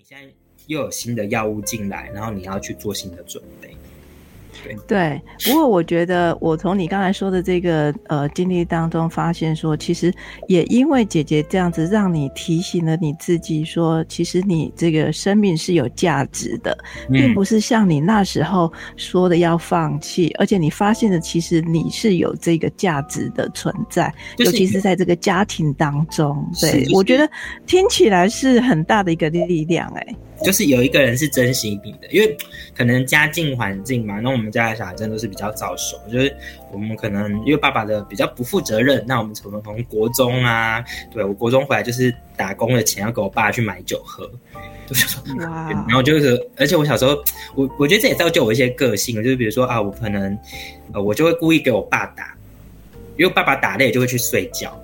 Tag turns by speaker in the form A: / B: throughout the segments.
A: 你现在又有新的药物进来，然后你要去做新的准备。
B: 对，不过我觉得，我从你刚才说的这个呃经历当中发现，说其实也因为姐姐这样子，让你提醒了你自己，说其实你这个生命是有价值的，并不是像你那时候说的要放弃，而且你发现的其实你是有这个价值的存在，尤其是在这个家庭当中。对，我觉得听起来是很大的一个力量，哎。
A: 就是有一个人是珍惜你的，因为可能家境环境嘛，那我们家的小孩真的都是比较早熟，就是我们可能因为爸爸的比较不负责任，那我们从从国中啊，对我国中回来就是打工的钱要给我爸去买酒喝，就是说，然后就是，而且我小时候，我我觉得这也造就我一些个性，就是比如说啊，我可能呃，我就会故意给我爸打，因为爸爸打累就会去睡觉，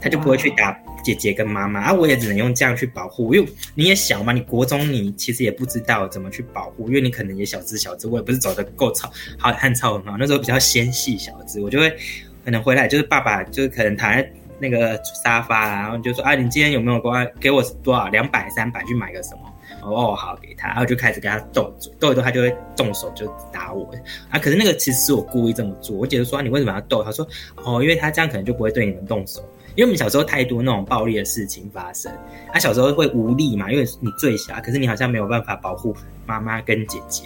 A: 他就不会去打。姐姐跟妈妈啊，我也只能用这样去保护，因为你也小嘛，你国中你其实也不知道怎么去保护，因为你可能也小只小只，我也不是走的够操好汉操很好，那时候比较纤细小只，我就会可能回来就是爸爸就是可能躺在那个沙发，然后就说啊，你今天有没有给我给我多少两百三百去买个什么？哦，好给他，然后就开始跟他斗嘴，斗一斗他就会动手就打我啊。可是那个其实是我故意这么做，我姐姐说你为什么要斗？他说哦，因为他这样可能就不会对你们动手。因为我们小时候太多那种暴力的事情发生，他小时候会无力嘛，因为你最小，可是你好像没有办法保护妈妈跟姐姐。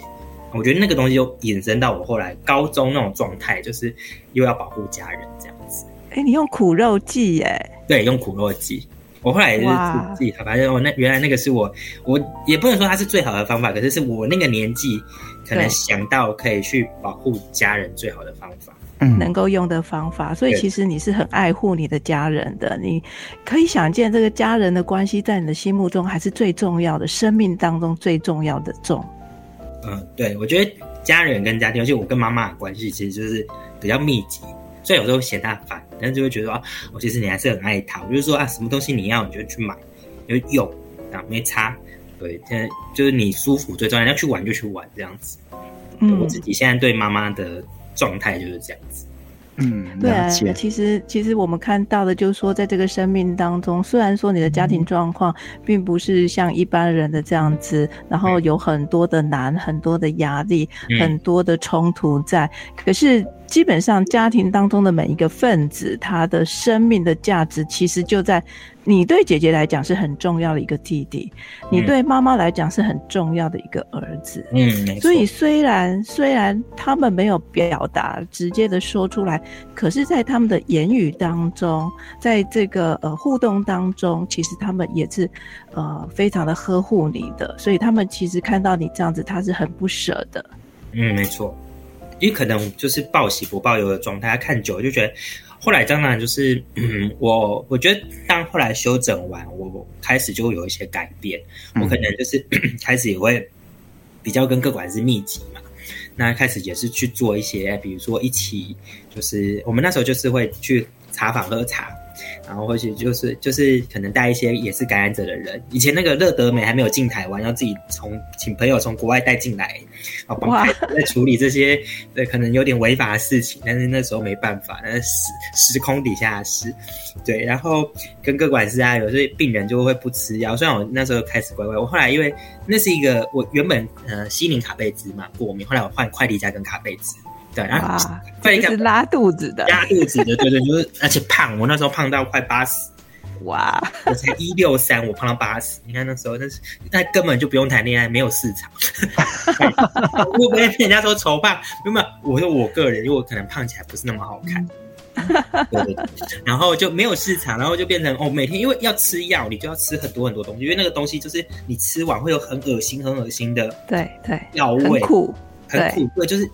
A: 我觉得那个东西就引申到我后来高中那种状态，就是又要保护家人这样子。
B: 哎，你用苦肉计耶？
A: 对，用苦肉计。我后来也是自己发现，哦，那原来那个是我，我也不能说它是最好的方法，可是是我那个年纪可能想到可以去保护家人最好的方法。
B: 嗯能够用的方法，所以其实你是很爱护你的家人的。你可以想见，这个家人的关系在你的心目中还是最重要的，生命当中最重要的重。
A: 嗯，对，我觉得家人跟家庭，尤其我跟妈妈的关系其实就是比较密集，所以有时候嫌他烦，但是就会觉得啊，我其实你还是很爱他。就是说啊，什么东西你要你就去买，就用啊，没差。对，现在就是你舒服最重要，要去玩就去玩这样子。嗯，我自己现在对妈妈的。状态就是这样子，
B: 嗯，对啊，其实其实我们看到的，就是说，在这个生命当中，虽然说你的家庭状况并不是像一般人的这样子，然后有很多的难、很多的压力、很多的冲突在，可是。基本上，家庭当中的每一个分子，他的生命的价值，其实就在你对姐姐来讲是很重要的一个弟弟，你对妈妈来讲是很重要的一个儿子。
A: 嗯，
B: 所以虽然虽然他们没有表达直接的说出来，可是在他们的言语当中，在这个呃互动当中，其实他们也是呃非常的呵护你的。所以他们其实看到你这样子，他是很不舍的。
A: 嗯，没错。因为可能就是报喜不报忧的状态，他看久了就觉得，后来当然就是，嗯，我我觉得当后来修整完，我开始就会有一些改变，我可能就是 开始也会比较跟各管是密集嘛，那开始也是去做一些，比如说一起，就是我们那时候就是会去茶坊喝茶。然后或许就是就是可能带一些也是感染者的人。以前那个乐德美还没有进台湾，要自己从请朋友从国外带进来，啊，帮在处理这些对可能有点违法的事情。但是那时候没办法，那是时时空底下的事。对，然后跟各管事啊，有些病人就会不吃药。虽然我那时候开始乖乖，我后来因为那是一个我原本呃西宁卡贝兹嘛过敏，后来我换快递加跟卡贝兹。对，然后
B: 是拉肚子的，
A: 拉肚子的，对对，就是而且胖，我那时候胖到快八十，
B: 哇，
A: 我才一六三，我胖到八十，你看那时候那是那根本就不用谈恋爱，没有市场。我不跟人家说丑胖，没有，我说我个人，因为我可能胖起来不是那么好看，对对对，然后就没有市场，然后就变成哦，每天因为要吃药，你就要吃很多很多东西，因为那个东西就是你吃完会有很恶心、很恶心的，
B: 对对，
A: 药味，
B: 很苦，
A: 很苦，对，就是。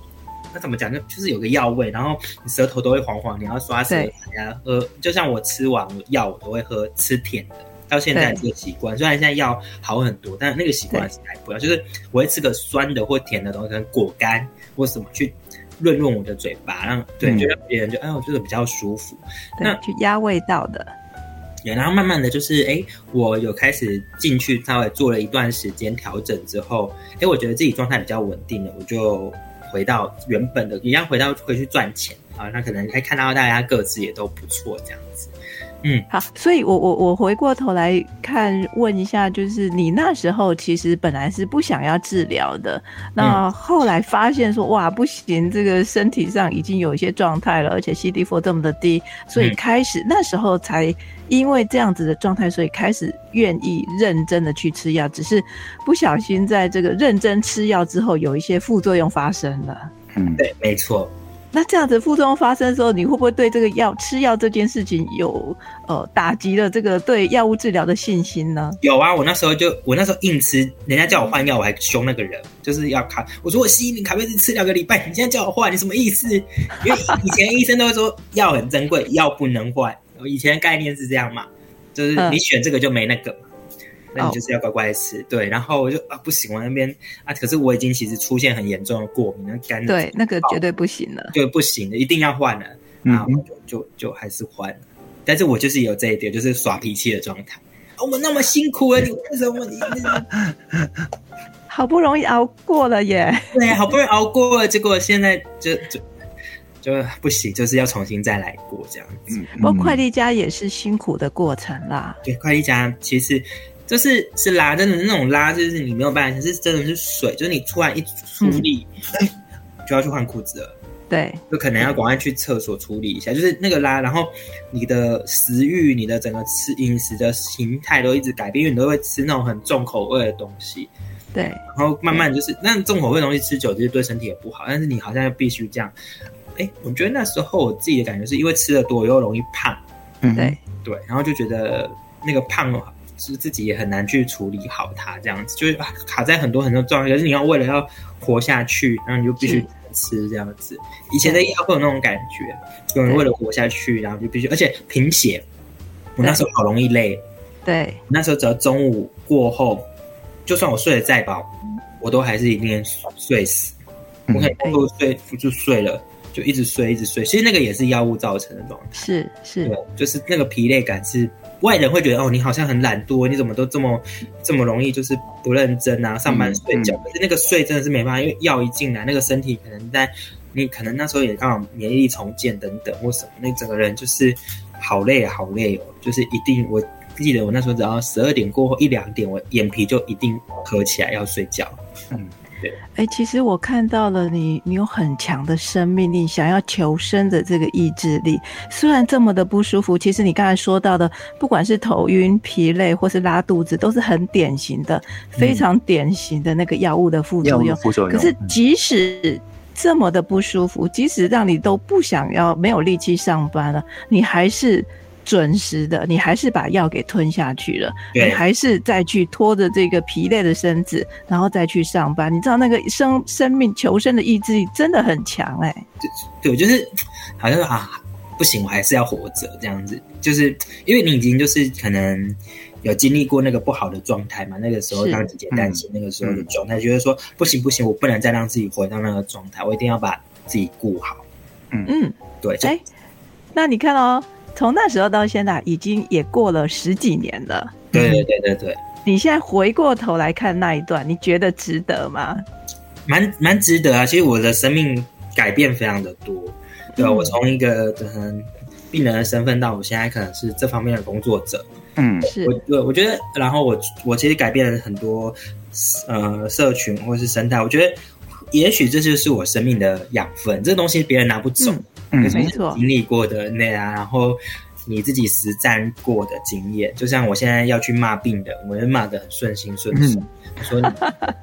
A: 那怎么讲？就就是有个药味，然后你舌头都会黄黄，你要刷舌苔啊，喝。就像我吃完药，我都会喝吃甜的，到现在这个习惯。虽然现在药好很多，但那个习惯是改不要。就是我会吃个酸的或甜的东西，可能果干或什么去润润我的嘴巴，让对，就让别人就哎，我觉得比较舒服。
B: 那去压味道的。
A: 然后慢慢的就是，哎，我有开始进去稍微做了一段时间调整之后，哎，我觉得自己状态比较稳定了，我就。回到原本的一样，回到回去赚钱啊，那可能可以看到大家各自也都不错这样子。嗯，
B: 好，所以我我我回过头来看，问一下，就是你那时候其实本来是不想要治疗的，那后来发现说，哇，不行，这个身体上已经有一些状态了，而且 CD4 这么的低，所以开始那时候才因为这样子的状态，所以开始愿意认真的去吃药，只是不小心在这个认真吃药之后，有一些副作用发生了。
A: 嗯，对，没错。
B: 那这样子副作用发生的时候，你会不会对这个药吃药这件事情有呃打击了这个对药物治疗的信心呢？
A: 有啊，我那时候就我那时候硬吃，人家叫我换药，我还凶那个人，就是要卡。我说我西医你卡贝斯吃两个礼拜，你现在叫我换，你什么意思？因为以前医生都会说药很珍贵，药不能换。以前概念是这样嘛，就是你选这个就没那个。那你就是要乖乖吃，对。然后我就啊不行，我那边啊，可是我已经其实出现很严重的过敏，那肝
B: 对那个绝对不行了，
A: 对不行的，一定要换了。然后就就就还是换了。但是我就是有这一点，就是耍脾气的状态。我们那么辛苦了，你为什么你
B: 好不容易熬过了耶？
A: 对，好不容易熬过了，结果现在就就就不行，就是要重新再来过这样子。
B: 不过快递家也是辛苦的过程啦。
A: 对，快递家其实。就是是拉，真的那种拉，就是你没有办法，是真的是水，就是你突然一出力，哎，就要去换裤子了。
B: 对，
A: 就可能要赶快去厕所处理一下，就是那个拉，然后你的食欲、你的整个吃饮食的形态都一直改变，因为你都会吃那种很重口味的东西。
B: 对，
A: 然后慢慢就是那重口味的东西吃久，其实对身体也不好。但是你好像又必须这样。哎，我觉得那时候我自己的感觉是因为吃的多又容易胖。
B: 嗯，对
A: 对，然后就觉得那个胖。是自己也很难去处理好它，这样子就是卡在很多很多状态。可是你要为了要活下去，然后你就必须吃这样子。以前的药会有那种感觉，有人为了活下去，然后就必须，而且贫血。我那时候好容易累，
B: 对，
A: 那时候只要中午过后，就算我睡得再饱，我都还是一定睡死。我可能多睡就睡了，就一直睡一直睡。其实那个也是药物造成的状态，
B: 是是，
A: 对，就是那个疲累感是。外人会觉得哦，你好像很懒惰，你怎么都这么这么容易就是不认真啊？上班睡觉，可是那个睡真的是没办法，因为药一进来，那个身体可能在你可能那时候也刚好免疫力重建等等或什么，那整个人就是好累好累哦，就是一定我记得我那时候只要十二点过后一两点，我眼皮就一定合起来要睡觉，嗯。
B: 哎，其实我看到了你，你有很强的生命力，想要求生的这个意志力。虽然这么的不舒服，其实你刚才说到的，不管是头晕、疲累或是拉肚子，都是很典型的、非常典型的那个药物的副作用。
C: 副作用。
B: 可是即使这么的不舒服，即使让你都不想要、没有力气上班了，你还是。准时的，你还是把药给吞下去了，你还是再去拖着这个疲累的身子，然后再去上班。你知道那个生生命求生的意志力真的很强哎。
A: 对，就是 好像啊，不行，我还是要活着这样子。就是因为你已经就是可能有经历过那个不好的状态嘛，那个时候让姐姐担心那个时候的状态，觉得说不行不行，我不能再让自己回到那个状态，我一定要把自己顾好。
B: 嗯嗯，
A: 对。
B: 哎，那你看哦。从那时候到现在，已经也过了十几年了。
A: 对对对对对。
B: 你现在回过头来看那一段，你觉得值得吗？
A: 蛮蛮值得啊！其实我的生命改变非常的多，对吧？我从一个可能病人的身份，到我现在可能是这方面的工作者。
B: 嗯，是。
A: 我对我觉得，然后我我其实改变了很多，呃，社群或是生态。我觉得，也许这就是我生命的养分。这东西别人拿不走。
B: 嗯，没错，
A: 经历过的那啊，然后你自己实战过的经验，就像我现在要去骂病人，我就骂的很顺心顺手，说，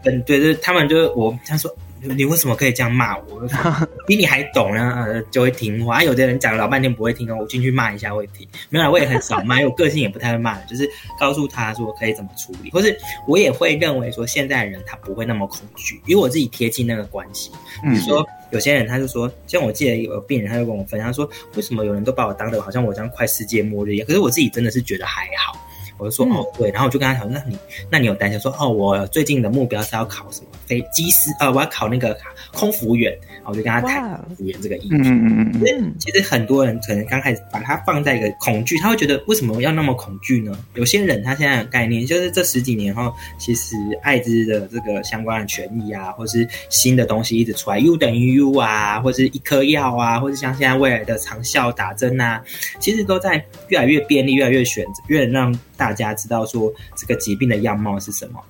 A: 嗯，对对，他们就我他说。你为什么可以这样骂我？比你还懂呢，就会听话。有的人讲老半天不会听哦，我进去骂一下会听。没有，我也很少骂，因为我个性也不太会骂，就是告诉他说可以怎么处理，或是我也会认为说现在人他不会那么恐惧，因为我自己贴近那个关系。比如说有些人他就说，像我记得有病人他就跟我分享他说，为什么有人都把我当的好像我这样快世界末日一样？可是我自己真的是觉得还好。我就说哦对，然后我就跟他讲，那你那你有担心说哦，我最近的目标是要考什么飞机师？呃，我要考那个空服员。然后我就跟他谈服员这个议题。
C: 嗯嗯嗯
A: 嗯。其实很多人可能刚开始把它放在一个恐惧，他会觉得为什么要那么恐惧呢？有些人他现在的概念就是这十几年后，其实艾滋的这个相关的权益啊，或是新的东西一直出来，U 等于 U 啊，或是一颗药啊，或是像现在未来的长效打针啊，其实都在越来越便利，越来越选择，越让大家知道说这个疾病的样貌是什么。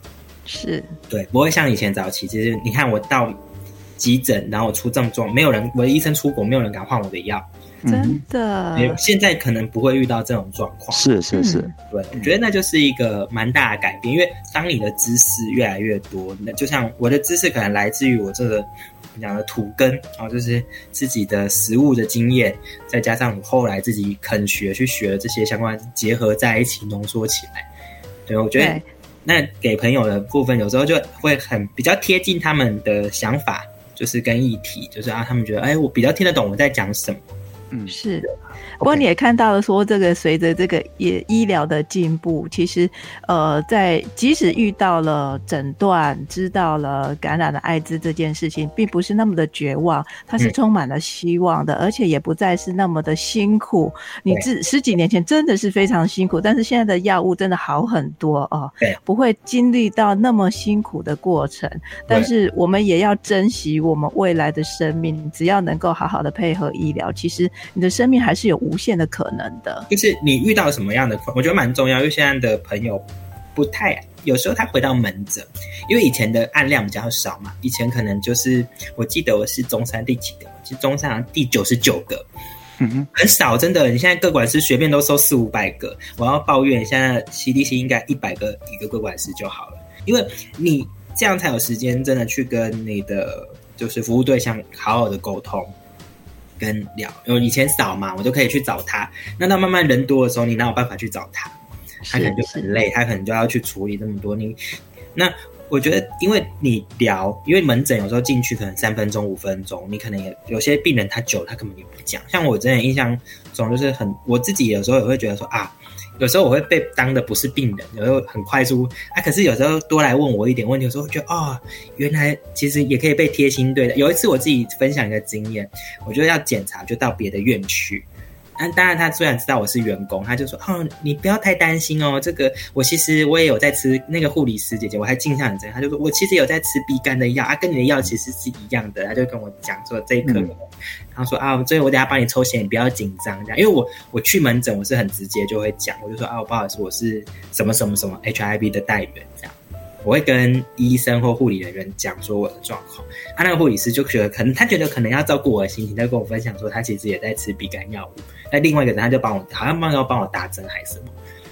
B: 是
A: 对，不会像以前早期。其实你看，我到急诊，然后我出症状，没有人，我的医生出国，没有人敢换我的药。
B: 真的，
A: 现在可能不会遇到这种状况。
C: 是是是，
A: 对，我觉得那就是一个蛮大的改变。因为当你的知识越来越多，那就像我的知识可能来自于我这个讲的土根，然后就是自己的食物的经验，再加上我后来自己肯学去学这些相关，结合在一起浓缩起来。对，我觉得。那给朋友的部分，有时候就会很比较贴近他们的想法，就是跟议题，就是啊，他们觉得，哎，我比较听得懂我在讲什么。
B: 嗯，是。不过你也看到了，说这个随着这个医医疗的进步，其实呃，在即使遇到了诊断，知道了感染了艾滋这件事情，并不是那么的绝望，它是充满了希望的，而且也不再是那么的辛苦。你自十几年前真的是非常辛苦，但是现在的药物真的好很多哦，不会经历到那么辛苦的过程。但是我们也要珍惜我们未来的生命，只要能够好好的配合医疗，其实你的生命还是有无限的可能的，
A: 就是你遇到什么样的，我觉得蛮重要。因为现在的朋友不太，有时候他回到门诊，因为以前的案量比较少嘛，以前可能就是我记得我是中山第几个，是中山第九十九个，嗯，很少，真的。你现在各管师随便都收四五百个，我要抱怨，现在 CDC 应该一百个一个各管师就好了，因为你这样才有时间真的去跟你的就是服务对象好好的沟通。跟聊，因为以前少嘛，我就可以去找他。那到慢慢人多的时候，你哪有办法去找他？他可能就很累，他可能就要去处理这么多。你那我觉得，因为你聊，因为门诊有时候进去可能三分钟、五分钟，你可能也有些病人他久，他根本也不讲。像我真的印象中，就是很我自己有时候也会觉得说啊。有时候我会被当的不是病人，有时候很快速啊。可是有时候多来问我一点问题，有时候觉得哦，原来其实也可以被贴心对待。有一次我自己分享一个经验，我觉得要检查就到别的院去。那当然，他虽然知道我是员工，他就说：“哦，你不要太担心哦，这个我其实我也有在吃。”那个护理师姐姐，我还镜像很真，他就说：“我其实有在吃鼻肝的药啊，跟你的药其实是一样的。”他就跟我讲说：“这一颗。”他说：“啊，所以我等下帮你抽血，你不要紧张这样。因为我我去门诊，我是很直接就会讲，我就说啊，不好意思，我是什么什么什么 HIV 的代源这样。”我会跟医生或护理人员讲说我的状况，他那个护理师就觉得可能他觉得可能要照顾我的心情，他跟我分享说他其实也在吃鼻肝药物。那另外一个人他就帮我，好像帮要帮我打针还是什么。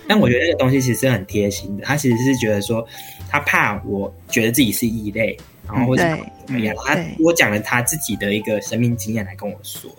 A: 但我觉得那个东西其实很贴心的，他其实是觉得说他怕我觉得自己是异类，然后或者怎么样，他我讲了他自己的一个生命经验来跟我说。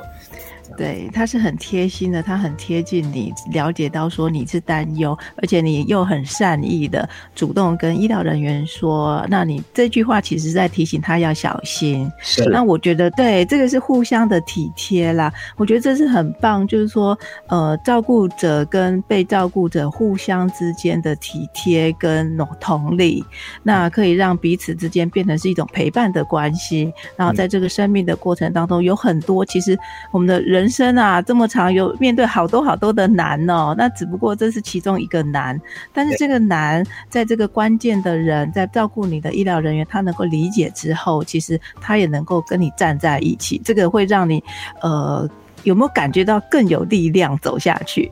B: 对，他是很贴心的，他很贴近你，了解到说你是担忧，而且你又很善意的主动跟医疗人员说，那你这句话其实在提醒他要小心。
C: 是，
B: 那我觉得对这个是互相的体贴啦，我觉得这是很棒，就是说，呃，照顾者跟被照顾者互相之间的体贴跟同理，那可以让彼此之间变成是一种陪伴的关系，然后在这个生命的过程当中，有很多其实我们的人。人生啊，这么长，有面对好多好多的难哦。那只不过这是其中一个难，但是这个难，在这个关键的人在照顾你的医疗人员，他能够理解之后，其实他也能够跟你站在一起。这个会让你，呃，有没有感觉到更有力量走下去？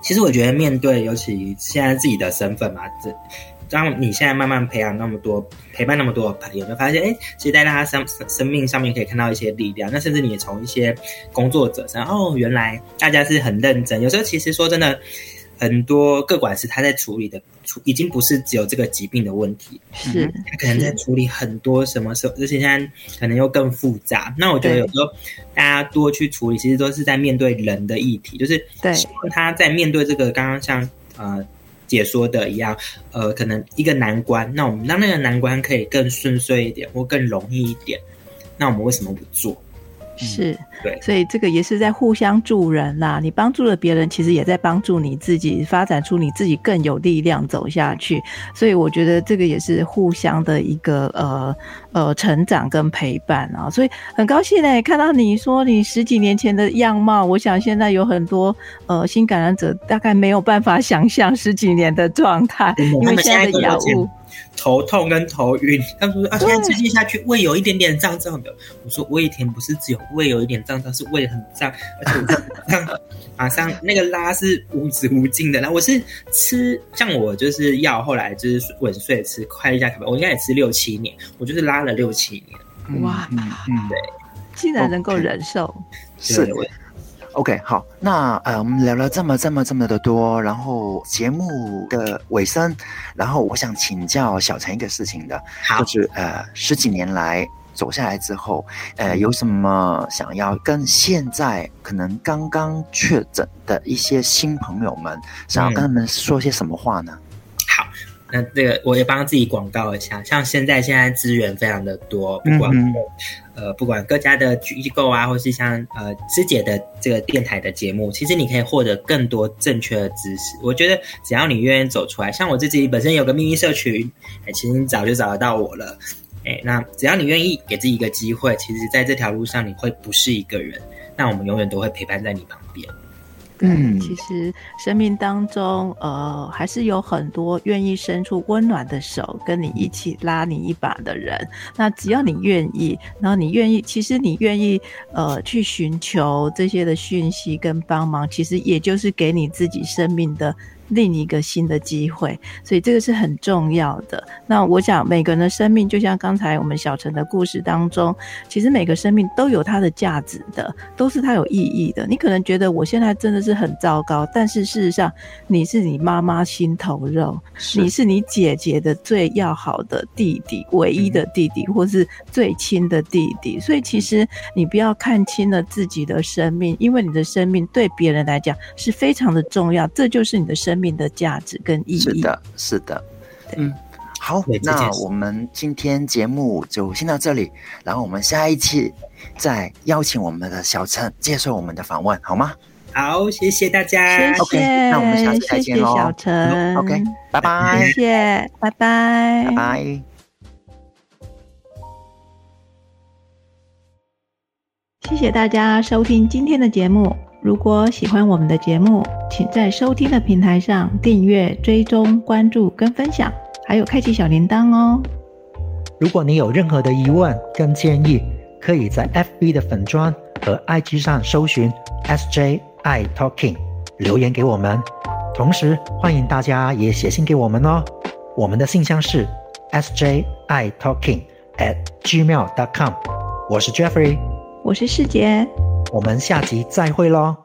A: 其实我觉得，面对尤其现在自己的身份嘛，这。当你现在慢慢培养那么多陪伴那么多的朋友，就发现，哎，其实在他生生命上面可以看到一些力量。那甚至你也从一些工作者上，哦，原来大家是很认真。有时候其实说真的，很多各管师他在处理的处已经不是只有这个疾病的问题，
B: 是
A: 他可能在处理很多什么时候，而且现在可能又更复杂。那我觉得有时候大家多去处理，其实都是在面对人的议题，就是希望他在面对这个刚刚像呃。解说的一样，呃，可能一个难关，那我们让那个难关可以更顺遂一点，或更容易一点，那我们为什么不做？
B: 是，
A: 对，
B: 所以这个也是在互相助人啦。你帮助了别人，其实也在帮助你自己，发展出你自己更有力量走下去。所以我觉得这个也是互相的一个呃呃成长跟陪伴啊。所以很高兴呢，看到你说你十几年前的样貌，我想现在有很多呃新感染者大概没有办法想象十几年的状态，因为现在的药物。
A: 头痛跟头晕，他说啊，现在吃进下去，胃有一点点胀胀的。我说胃甜不是只有胃有一点胀胀，是胃很胀，而且我马上那个拉是无止无尽的。然后我是吃，像我就是药，后来就是稳睡吃快乐加咖啡，我应该也吃六七年，我就是拉了六七年。
B: 哇，嗯对，竟然能够忍受，
C: 是。OK，好，那呃，我们聊了这么这么这么的多，然后节目的尾声，然后我想请教小陈一个事情的，就是呃，十几年来走下来之后，呃，有什么想要跟现在可能刚刚确诊的一些新朋友们，想要跟他们说些什么话呢？
A: 好，那这个我也帮自己广告一下，像现在现在资源非常的多，不管。呃，不管各家的机构啊，或是像呃师姐的这个电台的节目，其实你可以获得更多正确的知识。我觉得只要你愿意走出来，像我自己本身有个秘密社群，哎，其实你早就找得到我了。哎，那只要你愿意给自己一个机会，其实在这条路上你会不是一个人，那我们永远都会陪伴在你旁边。
B: 嗯，其实生命当中，呃，还是有很多愿意伸出温暖的手，跟你一起拉你一把的人。那只要你愿意，然后你愿意，其实你愿意，呃，去寻求这些的讯息跟帮忙，其实也就是给你自己生命的。另一个新的机会，所以这个是很重要的。那我想，每个人的生命，就像刚才我们小陈的故事当中，其实每个生命都有它的价值的，都是它有意义的。你可能觉得我现在真的是很糟糕，但是事实上，你是你妈妈心头肉，你是你姐姐的最要好的弟弟，唯一的弟弟，或是最亲的弟弟。所以，其实你不要看清了自己的生命，因为你的生命对别人来讲是非常的重要，这就是你的生。命的价值跟意义。
C: 是的，是的，嗯，好，那我们今天节目就先到这里，然后我们下一期再邀请我们的小陈接受我们的访问，好吗？
A: 好，谢谢大家
B: ，OK，
C: 那我们下次再见喽，
B: 小陈
C: ，OK，拜拜，
B: 谢谢，拜拜，
C: 拜拜，
B: 谢谢大家收听今天的节目。如果喜欢我们的节目，请在收听的平台上订阅、追踪、关注跟分享，还有开启小铃铛哦。
D: 如果你有任何的疑问跟建议，可以在 FB 的粉砖和 IG 上搜寻 SJI Talking 留言给我们。同时，欢迎大家也写信给我们哦。我们的信箱是 SJI Talking at gmail.com。我是 Jeffrey，
B: 我是世杰。
D: 我们下集再会喽。